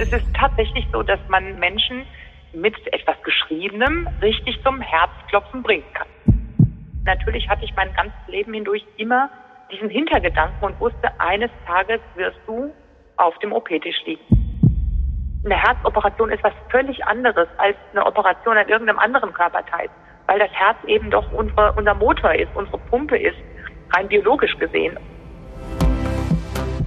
Es ist tatsächlich so, dass man Menschen mit etwas Geschriebenem richtig zum Herzklopfen bringen kann. Natürlich hatte ich mein ganzes Leben hindurch immer diesen Hintergedanken und wusste, eines Tages wirst du auf dem OP-Tisch liegen. Eine Herzoperation ist was völlig anderes als eine Operation an irgendeinem anderen Körperteil, weil das Herz eben doch unsere, unser Motor ist, unsere Pumpe ist, rein biologisch gesehen.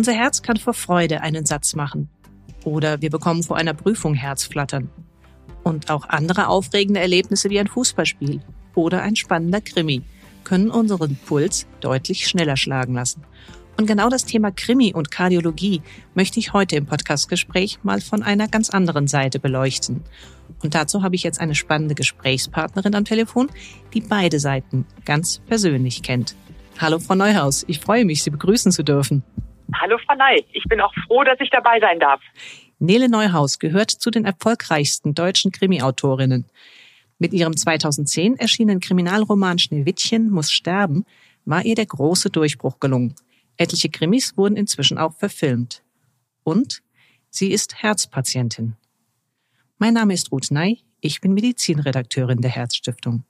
Unser Herz kann vor Freude einen Satz machen. Oder wir bekommen vor einer Prüfung Herzflattern. Und auch andere aufregende Erlebnisse wie ein Fußballspiel oder ein spannender Krimi können unseren Puls deutlich schneller schlagen lassen. Und genau das Thema Krimi und Kardiologie möchte ich heute im Podcastgespräch mal von einer ganz anderen Seite beleuchten. Und dazu habe ich jetzt eine spannende Gesprächspartnerin am Telefon, die beide Seiten ganz persönlich kennt. Hallo Frau Neuhaus, ich freue mich, Sie begrüßen zu dürfen. Hallo Frau Ney, ich bin auch froh, dass ich dabei sein darf. Nele Neuhaus gehört zu den erfolgreichsten deutschen Krimi-Autorinnen. Mit ihrem 2010 erschienenen Kriminalroman Schneewittchen muss sterben war ihr der große Durchbruch gelungen. Etliche Krimis wurden inzwischen auch verfilmt. Und sie ist Herzpatientin. Mein Name ist Ruth Ney, ich bin Medizinredakteurin der Herzstiftung.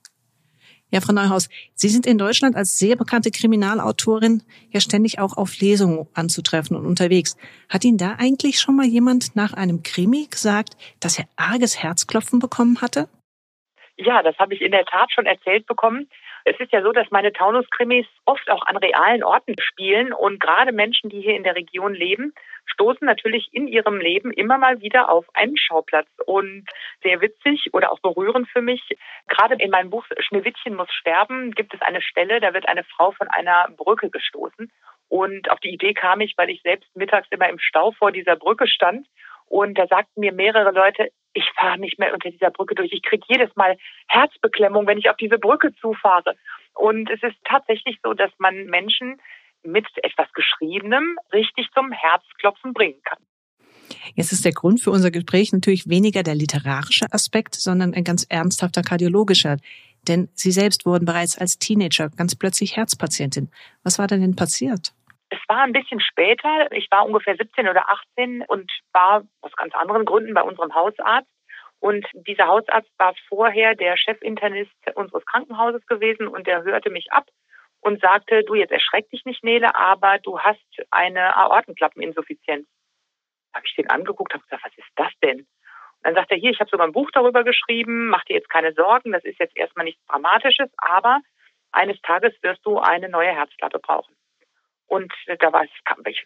Ja, Frau Neuhaus, Sie sind in Deutschland als sehr bekannte Kriminalautorin ja ständig auch auf Lesungen anzutreffen und unterwegs. Hat Ihnen da eigentlich schon mal jemand nach einem Krimi gesagt, dass er arges Herzklopfen bekommen hatte? Ja, das habe ich in der Tat schon erzählt bekommen. Es ist ja so, dass meine Taunus-Krimis oft auch an realen Orten spielen und gerade Menschen, die hier in der Region leben, stoßen natürlich in ihrem Leben immer mal wieder auf einen Schauplatz. Und sehr witzig oder auch berührend für mich, gerade in meinem Buch Schneewittchen muss sterben, gibt es eine Stelle, da wird eine Frau von einer Brücke gestoßen. Und auf die Idee kam ich, weil ich selbst mittags immer im Stau vor dieser Brücke stand. Und da sagten mir mehrere Leute, ich fahre nicht mehr unter dieser Brücke durch. Ich kriege jedes Mal Herzbeklemmung, wenn ich auf diese Brücke zufahre. Und es ist tatsächlich so, dass man Menschen mit etwas Geschriebenem richtig zum Herzklopfen bringen kann. Jetzt ist der Grund für unser Gespräch natürlich weniger der literarische Aspekt, sondern ein ganz ernsthafter kardiologischer. Denn Sie selbst wurden bereits als Teenager ganz plötzlich Herzpatientin. Was war denn denn passiert? Es war ein bisschen später. Ich war ungefähr 17 oder 18 und war aus ganz anderen Gründen bei unserem Hausarzt. Und dieser Hausarzt war vorher der Chefinternist unseres Krankenhauses gewesen und der hörte mich ab und sagte, du jetzt erschreck dich nicht, Nele, aber du hast eine Aortenklappeninsuffizienz. Habe ich den angeguckt, habe gesagt, was ist das denn? Und dann sagt er, hier, ich habe sogar ein Buch darüber geschrieben, mach dir jetzt keine Sorgen, das ist jetzt erstmal nichts Dramatisches, aber eines Tages wirst du eine neue Herzklappe brauchen. Und da war es,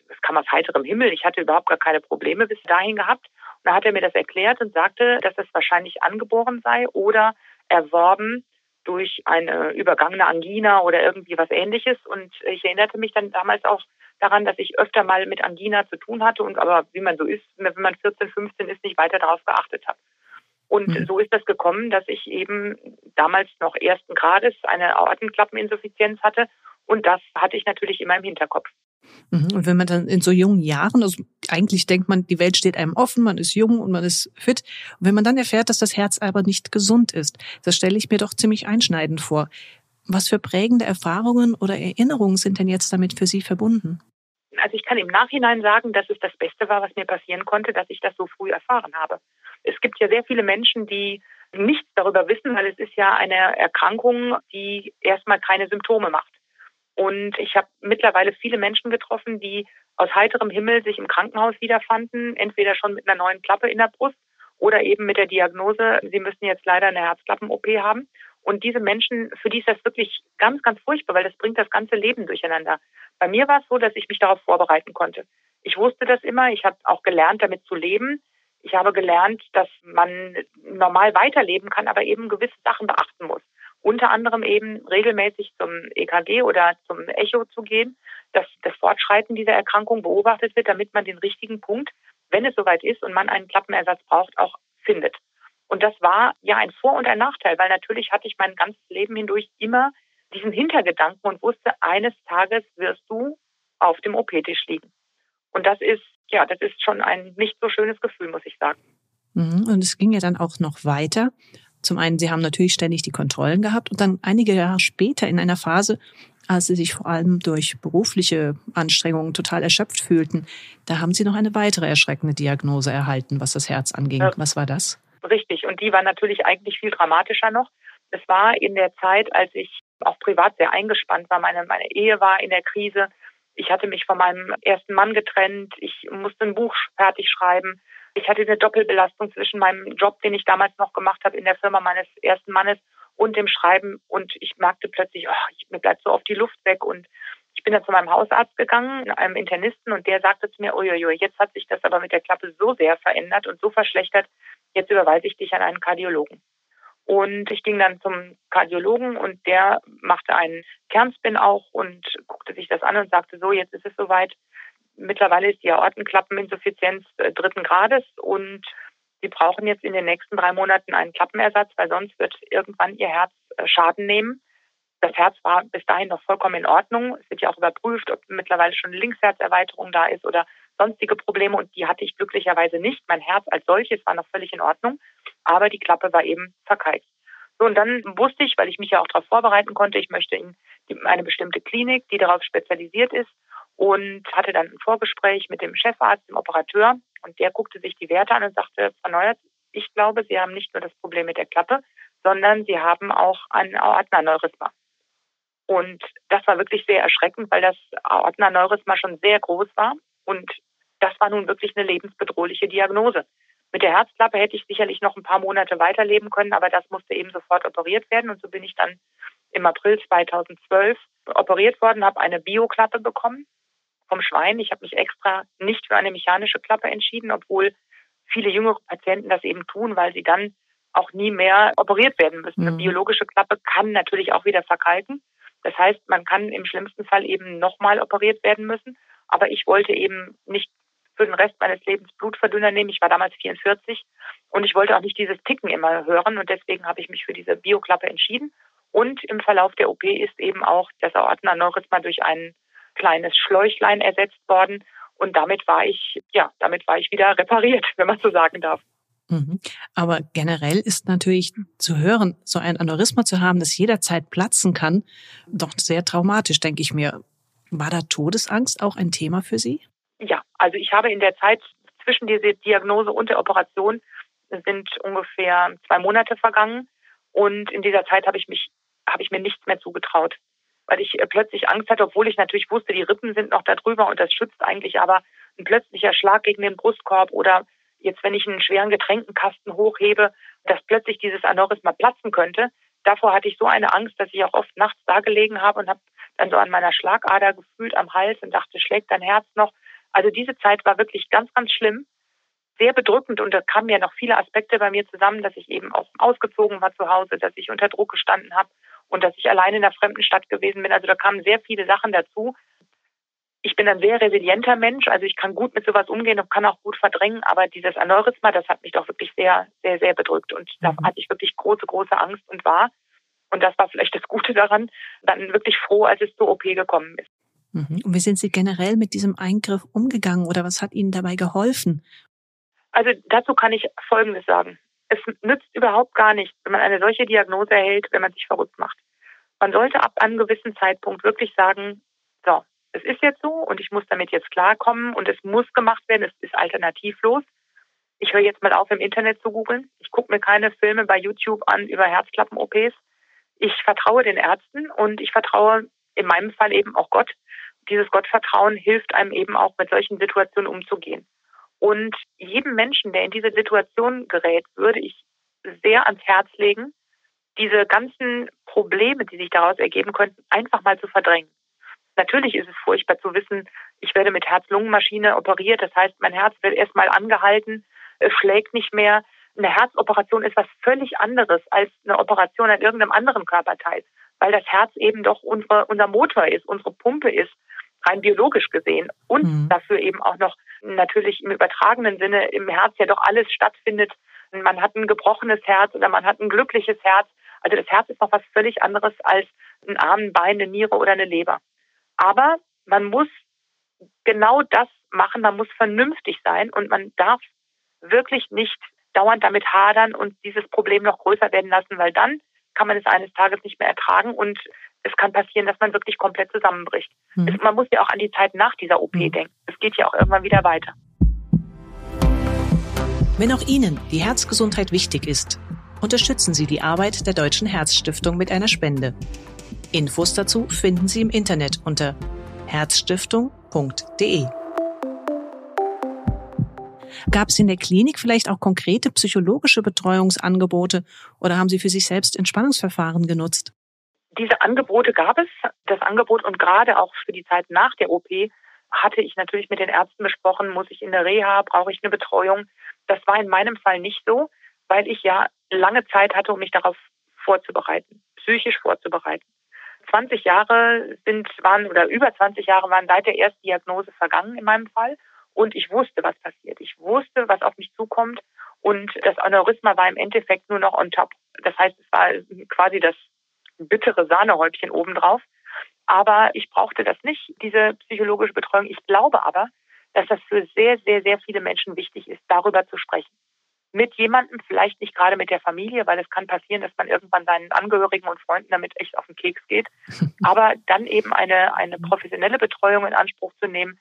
es kam aus heiterem Himmel. Ich hatte überhaupt gar keine Probleme bis dahin gehabt. Und da hat er mir das erklärt und sagte, dass es wahrscheinlich angeboren sei oder erworben durch eine übergangene Angina oder irgendwie was ähnliches. Und ich erinnerte mich dann damals auch daran, dass ich öfter mal mit Angina zu tun hatte und aber wie man so ist, wenn man 14, 15 ist, nicht weiter darauf geachtet habe. Und mhm. so ist das gekommen, dass ich eben damals noch ersten Grades eine Aortenklappeninsuffizienz hatte. Und das hatte ich natürlich immer im Hinterkopf. Mhm. Und wenn man dann in so jungen Jahren, also eigentlich denkt man, die Welt steht einem offen, man ist jung und man ist fit. Und wenn man dann erfährt, dass das Herz aber nicht gesund ist, das stelle ich mir doch ziemlich einschneidend vor. Was für prägende Erfahrungen oder Erinnerungen sind denn jetzt damit für Sie verbunden? Also ich kann im Nachhinein sagen, dass es das Beste war, was mir passieren konnte, dass ich das so früh erfahren habe. Es gibt ja sehr viele Menschen, die nichts darüber wissen, weil es ist ja eine Erkrankung, die erstmal keine Symptome macht. Und ich habe mittlerweile viele Menschen getroffen, die aus heiterem Himmel sich im Krankenhaus wiederfanden, entweder schon mit einer neuen Klappe in der Brust oder eben mit der Diagnose, sie müssen jetzt leider eine Herzklappen-OP haben. Und diese Menschen, für die ist das wirklich ganz, ganz furchtbar, weil das bringt das ganze Leben durcheinander. Bei mir war es so, dass ich mich darauf vorbereiten konnte. Ich wusste das immer, ich habe auch gelernt, damit zu leben. Ich habe gelernt, dass man normal weiterleben kann, aber eben gewisse Sachen beachten muss unter anderem eben regelmäßig zum EKG oder zum Echo zu gehen, dass das Fortschreiten dieser Erkrankung beobachtet wird, damit man den richtigen Punkt, wenn es soweit ist und man einen Klappenersatz braucht, auch findet. Und das war ja ein Vor- und ein Nachteil, weil natürlich hatte ich mein ganzes Leben hindurch immer diesen Hintergedanken und wusste, eines Tages wirst du auf dem OP-Tisch liegen. Und das ist, ja, das ist schon ein nicht so schönes Gefühl, muss ich sagen. Mhm. Und es ging ja dann auch noch weiter. Zum einen, Sie haben natürlich ständig die Kontrollen gehabt und dann einige Jahre später in einer Phase, als Sie sich vor allem durch berufliche Anstrengungen total erschöpft fühlten, da haben Sie noch eine weitere erschreckende Diagnose erhalten, was das Herz anging. Ja. Was war das? Richtig. Und die war natürlich eigentlich viel dramatischer noch. Es war in der Zeit, als ich auch privat sehr eingespannt war. Meine, meine Ehe war in der Krise. Ich hatte mich von meinem ersten Mann getrennt. Ich musste ein Buch fertig schreiben. Ich hatte eine Doppelbelastung zwischen meinem Job, den ich damals noch gemacht habe in der Firma meines ersten Mannes und dem Schreiben. Und ich merkte plötzlich, oh, ich, mir bleibt so oft die Luft weg. Und ich bin dann zu meinem Hausarzt gegangen, einem Internisten, und der sagte zu mir, uiuiui, jetzt hat sich das aber mit der Klappe so sehr verändert und so verschlechtert, jetzt überweise ich dich an einen Kardiologen. Und ich ging dann zum Kardiologen und der machte einen Kernspin auch und guckte sich das an und sagte, so, jetzt ist es soweit. Mittlerweile ist die Aortenklappeninsuffizienz äh, dritten Grades und Sie brauchen jetzt in den nächsten drei Monaten einen Klappenersatz, weil sonst wird irgendwann Ihr Herz äh, Schaden nehmen. Das Herz war bis dahin noch vollkommen in Ordnung. Es wird ja auch überprüft, ob mittlerweile schon Linksherzerweiterung da ist oder sonstige Probleme und die hatte ich glücklicherweise nicht. Mein Herz als solches war noch völlig in Ordnung, aber die Klappe war eben verkalkt. So, und dann wusste ich, weil ich mich ja auch darauf vorbereiten konnte, ich möchte in eine bestimmte Klinik, die darauf spezialisiert ist und hatte dann ein Vorgespräch mit dem Chefarzt, dem Operateur und der guckte sich die Werte an und sagte, Frau Neuert, ich glaube, Sie haben nicht nur das Problem mit der Klappe, sondern Sie haben auch ein Aortenaneurysma. Und das war wirklich sehr erschreckend, weil das Aortenaneurysma schon sehr groß war und das war nun wirklich eine lebensbedrohliche Diagnose. Mit der Herzklappe hätte ich sicherlich noch ein paar Monate weiterleben können, aber das musste eben sofort operiert werden. Und so bin ich dann im April 2012 operiert worden, habe eine Bioklappe bekommen vom Schwein. Ich habe mich extra nicht für eine mechanische Klappe entschieden, obwohl viele jüngere Patienten das eben tun, weil sie dann auch nie mehr operiert werden müssen. Mhm. Eine biologische Klappe kann natürlich auch wieder verkalken. Das heißt, man kann im schlimmsten Fall eben nochmal operiert werden müssen. Aber ich wollte eben nicht für den Rest meines Lebens Blutverdünner nehmen. Ich war damals 44 und ich wollte auch nicht dieses Ticken immer hören und deswegen habe ich mich für diese Bioklappe entschieden. Und im Verlauf der OP ist eben auch das Aortenaneurysma durch ein kleines Schläuchlein ersetzt worden und damit war ich, ja, damit war ich wieder repariert, wenn man so sagen darf. Mhm. Aber generell ist natürlich zu hören, so ein Aneurysma zu haben, das jederzeit platzen kann, doch sehr traumatisch, denke ich mir. War da Todesangst auch ein Thema für Sie? Ja, also ich habe in der Zeit zwischen dieser Diagnose und der Operation sind ungefähr zwei Monate vergangen und in dieser Zeit habe ich mich habe ich mir nichts mehr zugetraut, weil ich äh, plötzlich Angst hatte, obwohl ich natürlich wusste, die Rippen sind noch da drüber und das schützt eigentlich, aber ein plötzlicher Schlag gegen den Brustkorb oder jetzt, wenn ich einen schweren Getränkenkasten hochhebe, dass plötzlich dieses Aneurysma platzen könnte. Davor hatte ich so eine Angst, dass ich auch oft nachts da gelegen habe und habe dann so an meiner Schlagader gefühlt am Hals und dachte, schlägt dein Herz noch? Also diese Zeit war wirklich ganz, ganz schlimm, sehr bedrückend und da kamen ja noch viele Aspekte bei mir zusammen, dass ich eben auch ausgezogen war zu Hause, dass ich unter Druck gestanden habe und dass ich allein in einer fremden Stadt gewesen bin. Also da kamen sehr viele Sachen dazu. Ich bin ein sehr resilienter Mensch, also ich kann gut mit sowas umgehen und kann auch gut verdrängen, aber dieses Aneurysma, das hat mich doch wirklich sehr, sehr, sehr bedrückt und da mhm. hatte ich wirklich große, große Angst und war, und das war vielleicht das Gute daran, dann wirklich froh, als es zur OP gekommen ist. Mhm. Und wie sind Sie generell mit diesem Eingriff umgegangen oder was hat Ihnen dabei geholfen? Also dazu kann ich Folgendes sagen. Es nützt überhaupt gar nichts, wenn man eine solche Diagnose erhält, wenn man sich verrückt macht. Man sollte ab einem gewissen Zeitpunkt wirklich sagen, so, es ist jetzt so und ich muss damit jetzt klarkommen und es muss gemacht werden, es ist alternativlos. Ich höre jetzt mal auf, im Internet zu googeln. Ich gucke mir keine Filme bei YouTube an über Herzklappen-OPs. Ich vertraue den Ärzten und ich vertraue in meinem Fall eben auch Gott. Dieses Gottvertrauen hilft einem eben auch mit solchen Situationen umzugehen. Und jedem Menschen, der in diese Situation gerät, würde ich sehr ans Herz legen, diese ganzen Probleme, die sich daraus ergeben könnten, einfach mal zu verdrängen. Natürlich ist es furchtbar zu wissen, ich werde mit Herz-Lungen-Maschine operiert. Das heißt, mein Herz wird erstmal angehalten, es schlägt nicht mehr. Eine Herzoperation ist was völlig anderes als eine Operation an irgendeinem anderen Körperteil weil das Herz eben doch unsere, unser Motor ist, unsere Pumpe ist, rein biologisch gesehen und mhm. dafür eben auch noch natürlich im übertragenen Sinne im Herz ja doch alles stattfindet. Man hat ein gebrochenes Herz oder man hat ein glückliches Herz. Also das Herz ist noch was völlig anderes als ein Arm, ein Bein, eine Niere oder eine Leber. Aber man muss genau das machen, man muss vernünftig sein und man darf wirklich nicht dauernd damit hadern und dieses Problem noch größer werden lassen, weil dann kann man es eines Tages nicht mehr ertragen und es kann passieren, dass man wirklich komplett zusammenbricht. Mhm. Es, man muss ja auch an die Zeit nach dieser OP mhm. denken. Es geht ja auch irgendwann wieder weiter. Wenn auch Ihnen die Herzgesundheit wichtig ist, unterstützen Sie die Arbeit der Deutschen Herzstiftung mit einer Spende. Infos dazu finden Sie im Internet unter herzstiftung.de. Gab es in der Klinik vielleicht auch konkrete psychologische Betreuungsangebote oder haben Sie für sich selbst Entspannungsverfahren genutzt? Diese Angebote gab es. Das Angebot und gerade auch für die Zeit nach der OP hatte ich natürlich mit den Ärzten besprochen, muss ich in der Reha, brauche ich eine Betreuung. Das war in meinem Fall nicht so, weil ich ja lange Zeit hatte, um mich darauf vorzubereiten, psychisch vorzubereiten. 20 Jahre sind, waren oder über 20 Jahre waren seit der Erstdiagnose vergangen in meinem Fall. Und ich wusste, was passiert. Ich wusste, was auf mich zukommt. Und das Aneurysma war im Endeffekt nur noch on top. Das heißt, es war quasi das bittere Sahnehäubchen obendrauf. Aber ich brauchte das nicht, diese psychologische Betreuung. Ich glaube aber, dass das für sehr, sehr, sehr viele Menschen wichtig ist, darüber zu sprechen. Mit jemandem, vielleicht nicht gerade mit der Familie, weil es kann passieren, dass man irgendwann seinen Angehörigen und Freunden damit echt auf den Keks geht. Aber dann eben eine, eine professionelle Betreuung in Anspruch zu nehmen,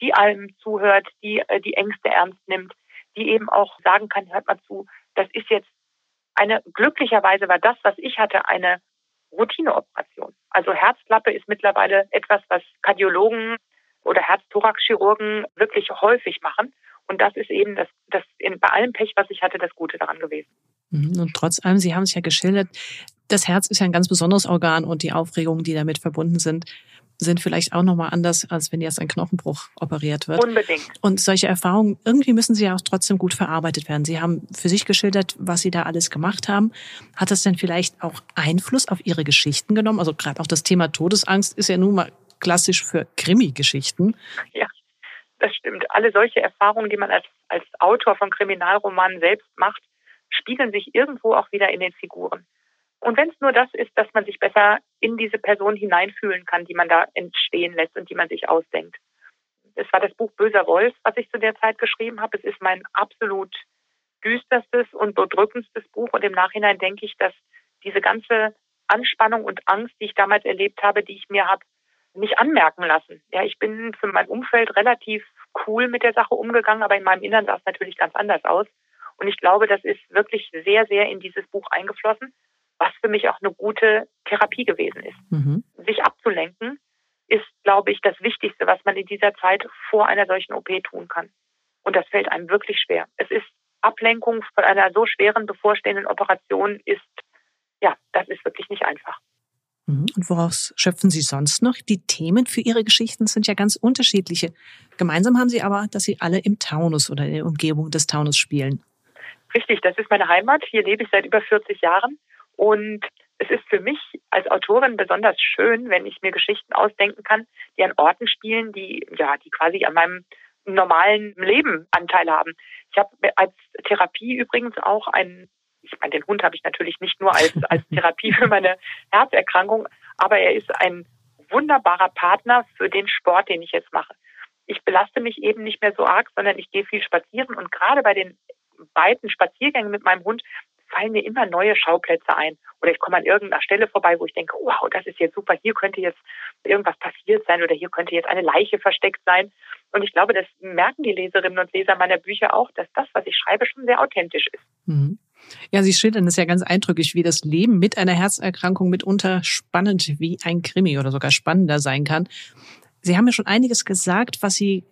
die allem zuhört, die äh, die Ängste ernst nimmt, die eben auch sagen kann, hört mal zu, das ist jetzt eine, glücklicherweise war das, was ich hatte, eine Routineoperation. Also Herzklappe ist mittlerweile etwas, was Kardiologen oder Herzthoraxchirurgen wirklich häufig machen. Und das ist eben das, das in, bei allem Pech, was ich hatte, das Gute daran gewesen. Mhm. Und trotz allem, Sie haben es ja geschildert, das Herz ist ja ein ganz besonderes Organ und die Aufregungen, die damit verbunden sind, sind vielleicht auch nochmal anders, als wenn jetzt ein Knochenbruch operiert wird. Unbedingt. Und solche Erfahrungen, irgendwie müssen sie ja auch trotzdem gut verarbeitet werden. Sie haben für sich geschildert, was Sie da alles gemacht haben. Hat das denn vielleicht auch Einfluss auf Ihre Geschichten genommen? Also gerade auch das Thema Todesangst ist ja nun mal klassisch für Krimi-Geschichten. Ja, das stimmt. Alle solche Erfahrungen, die man als, als Autor von Kriminalromanen selbst macht, spiegeln sich irgendwo auch wieder in den Figuren. Und wenn es nur das ist, dass man sich besser in diese Person hineinfühlen kann, die man da entstehen lässt und die man sich ausdenkt. Es war das Buch Böser Wolf, was ich zu der Zeit geschrieben habe. Es ist mein absolut düsterstes und bedrückendstes Buch. Und im Nachhinein denke ich, dass diese ganze Anspannung und Angst, die ich damals erlebt habe, die ich mir habe nicht anmerken lassen. Ja, ich bin für mein Umfeld relativ cool mit der Sache umgegangen, aber in meinem Innern sah es natürlich ganz anders aus. Und ich glaube, das ist wirklich sehr, sehr in dieses Buch eingeflossen was für mich auch eine gute Therapie gewesen ist. Mhm. Sich abzulenken ist, glaube ich, das Wichtigste, was man in dieser Zeit vor einer solchen OP tun kann. Und das fällt einem wirklich schwer. Es ist Ablenkung von einer so schweren bevorstehenden Operation ist, ja, das ist wirklich nicht einfach. Mhm. Und woraus schöpfen Sie sonst noch? Die Themen für Ihre Geschichten sind ja ganz unterschiedliche. Gemeinsam haben Sie aber, dass Sie alle im Taunus oder in der Umgebung des Taunus spielen. Richtig, das ist meine Heimat. Hier lebe ich seit über 40 Jahren. Und es ist für mich als Autorin besonders schön, wenn ich mir Geschichten ausdenken kann, die an Orten spielen, die, ja, die quasi an meinem normalen Leben Anteil haben. Ich habe als Therapie übrigens auch einen, ich meine, den Hund habe ich natürlich nicht nur als, als Therapie für meine Herzerkrankung, aber er ist ein wunderbarer Partner für den Sport, den ich jetzt mache. Ich belaste mich eben nicht mehr so arg, sondern ich gehe viel spazieren und gerade bei den beiden Spaziergängen mit meinem Hund fallen mir immer neue Schauplätze ein. Oder ich komme an irgendeiner Stelle vorbei, wo ich denke, wow, das ist jetzt super, hier könnte jetzt irgendwas passiert sein oder hier könnte jetzt eine Leiche versteckt sein. Und ich glaube, das merken die Leserinnen und Leser meiner Bücher auch, dass das, was ich schreibe, schon sehr authentisch ist. Mhm. Ja, Sie schildern es ja ganz eindrücklich, wie das Leben mit einer Herzerkrankung mitunter spannend wie ein Krimi oder sogar spannender sein kann. Sie haben ja schon einiges gesagt, was Sie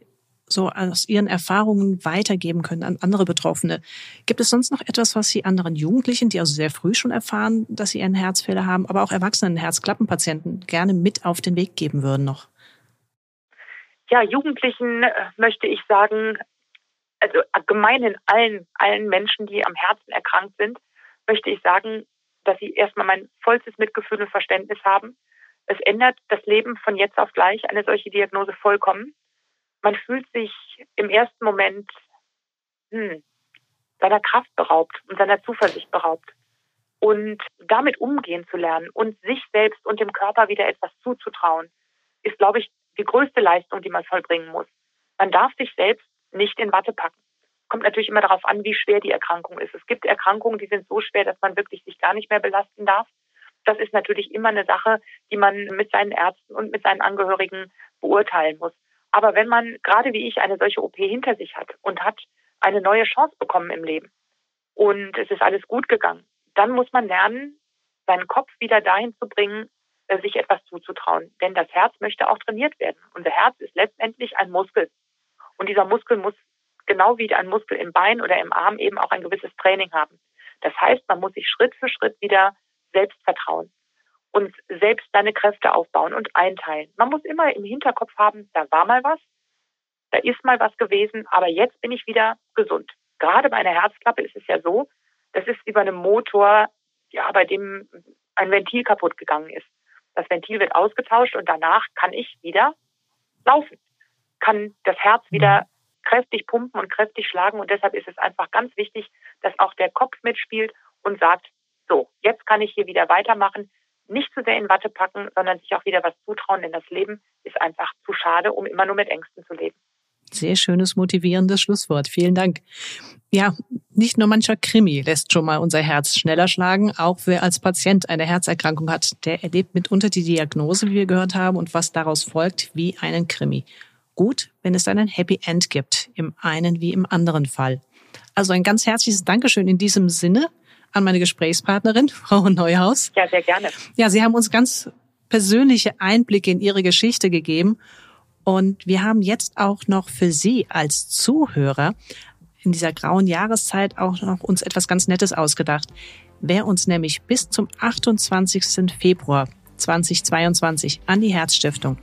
so aus Ihren Erfahrungen weitergeben können an andere Betroffene. Gibt es sonst noch etwas, was Sie anderen Jugendlichen, die also sehr früh schon erfahren, dass sie einen Herzfehler haben, aber auch erwachsenen Herzklappenpatienten gerne mit auf den Weg geben würden noch? Ja, Jugendlichen äh, möchte ich sagen, also allgemein allen, allen Menschen, die am Herzen erkrankt sind, möchte ich sagen, dass sie erstmal mein vollstes Mitgefühl und Verständnis haben. Es ändert das Leben von jetzt auf gleich eine solche Diagnose vollkommen man fühlt sich im ersten Moment hm, seiner Kraft beraubt und seiner Zuversicht beraubt. Und damit umgehen zu lernen und sich selbst und dem Körper wieder etwas zuzutrauen, ist, glaube ich, die größte Leistung, die man vollbringen muss. Man darf sich selbst nicht in Watte packen. Kommt natürlich immer darauf an, wie schwer die Erkrankung ist. Es gibt Erkrankungen, die sind so schwer, dass man wirklich sich gar nicht mehr belasten darf. Das ist natürlich immer eine Sache, die man mit seinen Ärzten und mit seinen Angehörigen beurteilen muss. Aber wenn man gerade wie ich eine solche OP hinter sich hat und hat eine neue Chance bekommen im Leben und es ist alles gut gegangen, dann muss man lernen, seinen Kopf wieder dahin zu bringen, äh, sich etwas zuzutrauen. Denn das Herz möchte auch trainiert werden. Unser Herz ist letztendlich ein Muskel. Und dieser Muskel muss genau wie ein Muskel im Bein oder im Arm eben auch ein gewisses Training haben. Das heißt, man muss sich Schritt für Schritt wieder selbst vertrauen und selbst seine Kräfte aufbauen und einteilen. Man muss immer im Hinterkopf haben, da war mal was, da ist mal was gewesen, aber jetzt bin ich wieder gesund. Gerade bei einer Herzklappe ist es ja so, das ist wie bei einem Motor, ja, bei dem ein Ventil kaputt gegangen ist. Das Ventil wird ausgetauscht und danach kann ich wieder laufen, kann das Herz wieder mhm. kräftig pumpen und kräftig schlagen. Und deshalb ist es einfach ganz wichtig, dass auch der Kopf mitspielt und sagt, so, jetzt kann ich hier wieder weitermachen. Nicht zu sehr in Watte packen, sondern sich auch wieder was zutrauen, denn das Leben ist einfach zu schade, um immer nur mit Ängsten zu leben. Sehr schönes, motivierendes Schlusswort. Vielen Dank. Ja, nicht nur mancher Krimi lässt schon mal unser Herz schneller schlagen. Auch wer als Patient eine Herzerkrankung hat, der erlebt mitunter die Diagnose, wie wir gehört haben, und was daraus folgt, wie einen Krimi. Gut, wenn es dann ein Happy End gibt, im einen wie im anderen Fall. Also ein ganz herzliches Dankeschön in diesem Sinne an meine Gesprächspartnerin, Frau Neuhaus. Ja, sehr gerne. Ja, Sie haben uns ganz persönliche Einblicke in Ihre Geschichte gegeben und wir haben jetzt auch noch für Sie als Zuhörer in dieser grauen Jahreszeit auch noch uns etwas ganz Nettes ausgedacht. Wer uns nämlich bis zum 28. Februar 2022 an die Herzstiftung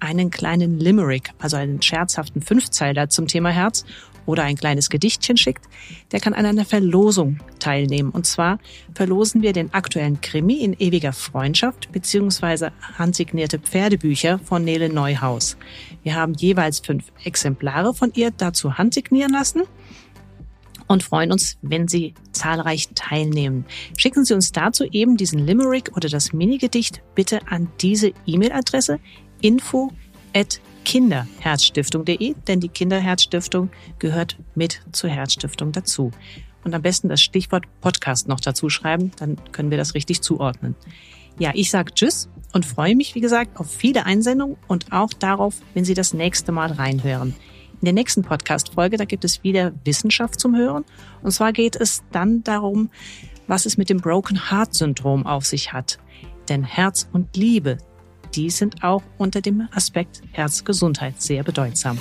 einen kleinen Limerick, also einen scherzhaften Fünfzeiler zum Thema Herz oder ein kleines Gedichtchen schickt, der kann an einer Verlosung teilnehmen. Und zwar verlosen wir den aktuellen Krimi in ewiger Freundschaft beziehungsweise handsignierte Pferdebücher von Nele Neuhaus. Wir haben jeweils fünf Exemplare von ihr dazu handsignieren lassen und freuen uns, wenn Sie zahlreich teilnehmen. Schicken Sie uns dazu eben diesen Limerick oder das Minigedicht bitte an diese E-Mail-Adresse info kinderherzstiftung.de, denn die Kinderherzstiftung gehört mit zur Herzstiftung dazu. Und am besten das Stichwort Podcast noch dazu schreiben, dann können wir das richtig zuordnen. Ja, ich sage Tschüss und freue mich, wie gesagt, auf viele Einsendungen und auch darauf, wenn Sie das nächste Mal reinhören. In der nächsten Podcast-Folge, da gibt es wieder Wissenschaft zum Hören. Und zwar geht es dann darum, was es mit dem Broken Heart Syndrom auf sich hat. Denn Herz und Liebe, die sind auch unter dem Aspekt Herzgesundheit sehr bedeutsam.